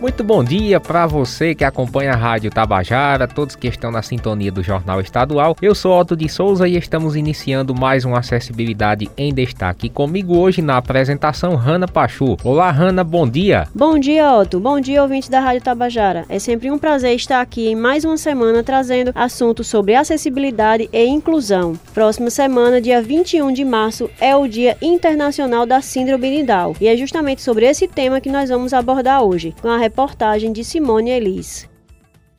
Muito bom dia para você que acompanha a Rádio Tabajara, todos que estão na sintonia do Jornal Estadual. Eu sou Otto de Souza e estamos iniciando mais uma Acessibilidade em Destaque. Comigo hoje na apresentação, Hanna Pachu. Olá, Hanna, bom dia. Bom dia, Otto. Bom dia, ouvintes da Rádio Tabajara. É sempre um prazer estar aqui em mais uma semana trazendo assuntos sobre acessibilidade e inclusão. Próxima semana, dia 21 de março, é o Dia Internacional da Síndrome de Down e é justamente sobre esse tema que nós vamos abordar hoje, com a reportagem de Simone Elis.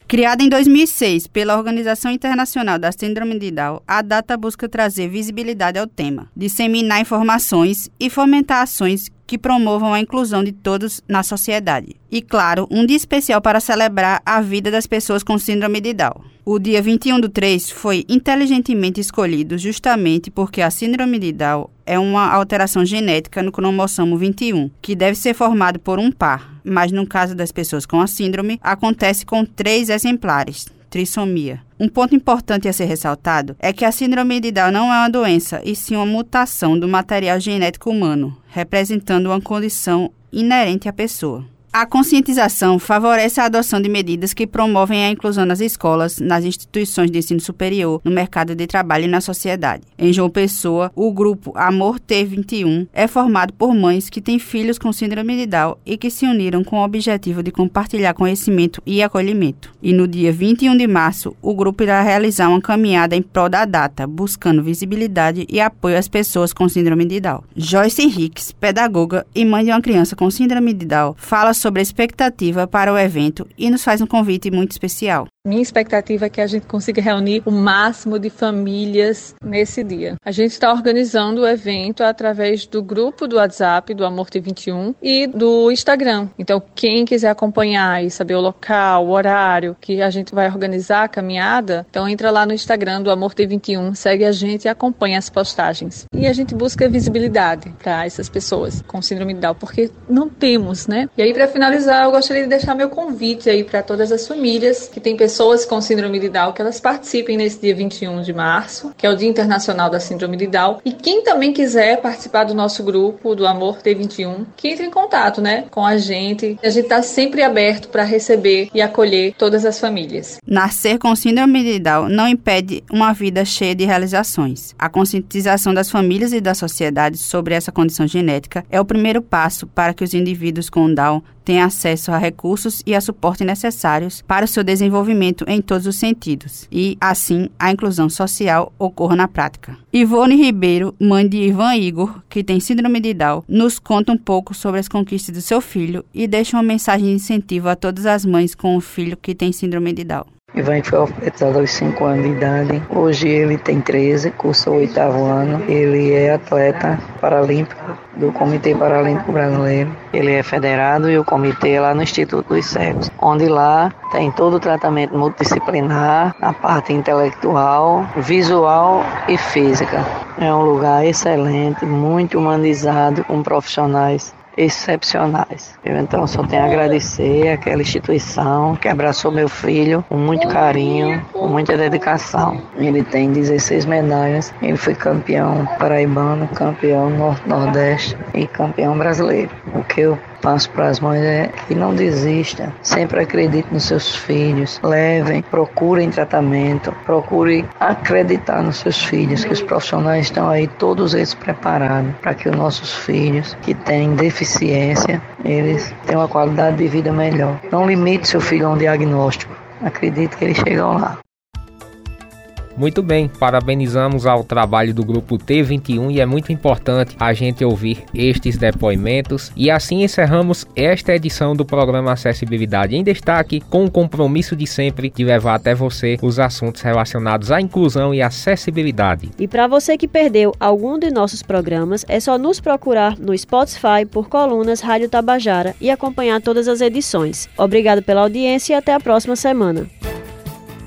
Criada em 2006 pela Organização Internacional da Síndrome de Down, a data busca trazer visibilidade ao tema, disseminar informações e fomentar ações que promovam a inclusão de todos na sociedade. E, claro, um dia especial para celebrar a vida das pessoas com síndrome de Down. O dia 21 do 3 foi inteligentemente escolhido justamente porque a síndrome de Down é uma alteração genética no cromossomo 21, que deve ser formado por um par, mas no caso das pessoas com a síndrome, acontece com três exemplares, trissomia. Um ponto importante a ser ressaltado é que a síndrome de Down não é uma doença, e sim uma mutação do material genético humano, representando uma condição inerente à pessoa. A conscientização favorece a adoção de medidas que promovem a inclusão nas escolas, nas instituições de ensino superior, no mercado de trabalho e na sociedade. Em João Pessoa, o grupo Amor T21 é formado por mães que têm filhos com síndrome de Down e que se uniram com o objetivo de compartilhar conhecimento e acolhimento. E no dia 21 de março, o grupo irá realizar uma caminhada em prol da data, buscando visibilidade e apoio às pessoas com síndrome de Down. Joyce Henriques, pedagoga e mãe de uma criança com síndrome de Down, fala sobre a expectativa para o evento e nos faz um convite muito especial. Minha expectativa é que a gente consiga reunir o máximo de famílias nesse dia. A gente está organizando o evento através do grupo do WhatsApp do Amor T21 e do Instagram. Então, quem quiser acompanhar e saber o local, o horário que a gente vai organizar a caminhada, então entra lá no Instagram do Amor T21, segue a gente e acompanha as postagens. E a gente busca visibilidade para essas pessoas com síndrome de Down, porque não temos, né? E aí, para finalizar, eu gostaria de deixar meu convite aí para todas as famílias que têm pessoas pessoas com síndrome de Down que elas participem nesse dia 21 de março, que é o Dia Internacional da Síndrome de Down. E quem também quiser participar do nosso grupo do Amor T21, que entre em contato, né, com a gente. A gente está sempre aberto para receber e acolher todas as famílias. Nascer com síndrome de Down não impede uma vida cheia de realizações. A conscientização das famílias e da sociedade sobre essa condição genética é o primeiro passo para que os indivíduos com Down tenham acesso a recursos e a suporte necessários para o seu desenvolvimento em todos os sentidos e, assim, a inclusão social ocorra na prática. Ivone Ribeiro, mãe de Ivan Igor, que tem síndrome de Down, nos conta um pouco sobre as conquistas do seu filho e deixa uma mensagem de incentivo a todas as mães com um filho que tem síndrome de Down. Ivan foi alfabetizado aos 5 anos de idade. Hoje ele tem 13, cursa o oitavo ano. Ele é atleta paralímpico do Comitê Paralímpico Brasileiro. Ele é federado e o comitê é lá no Instituto dos Cegos, onde lá tem todo o tratamento multidisciplinar, na parte intelectual, visual e física. É um lugar excelente, muito humanizado, com profissionais excepcionais. Eu então só tenho a agradecer àquela instituição que abraçou meu filho com muito carinho, com muita dedicação. Ele tem 16 medalhas, ele foi campeão paraibano, campeão norte-nordeste e campeão brasileiro. O que eu passo para as mães é que não desista, sempre acredite nos seus filhos, levem, procurem tratamento, procure acreditar nos seus filhos, que os profissionais estão aí todos eles preparados para que os nossos filhos que têm deficiência, eles tenham uma qualidade de vida melhor. Não limite seu filho a um diagnóstico, acredite que eles chegam lá. Muito bem, parabenizamos ao trabalho do grupo T21 e é muito importante a gente ouvir estes depoimentos. E assim encerramos esta edição do programa Acessibilidade em Destaque, com o compromisso de sempre de levar até você os assuntos relacionados à inclusão e acessibilidade. E para você que perdeu algum de nossos programas, é só nos procurar no Spotify por Colunas Rádio Tabajara e acompanhar todas as edições. Obrigado pela audiência e até a próxima semana.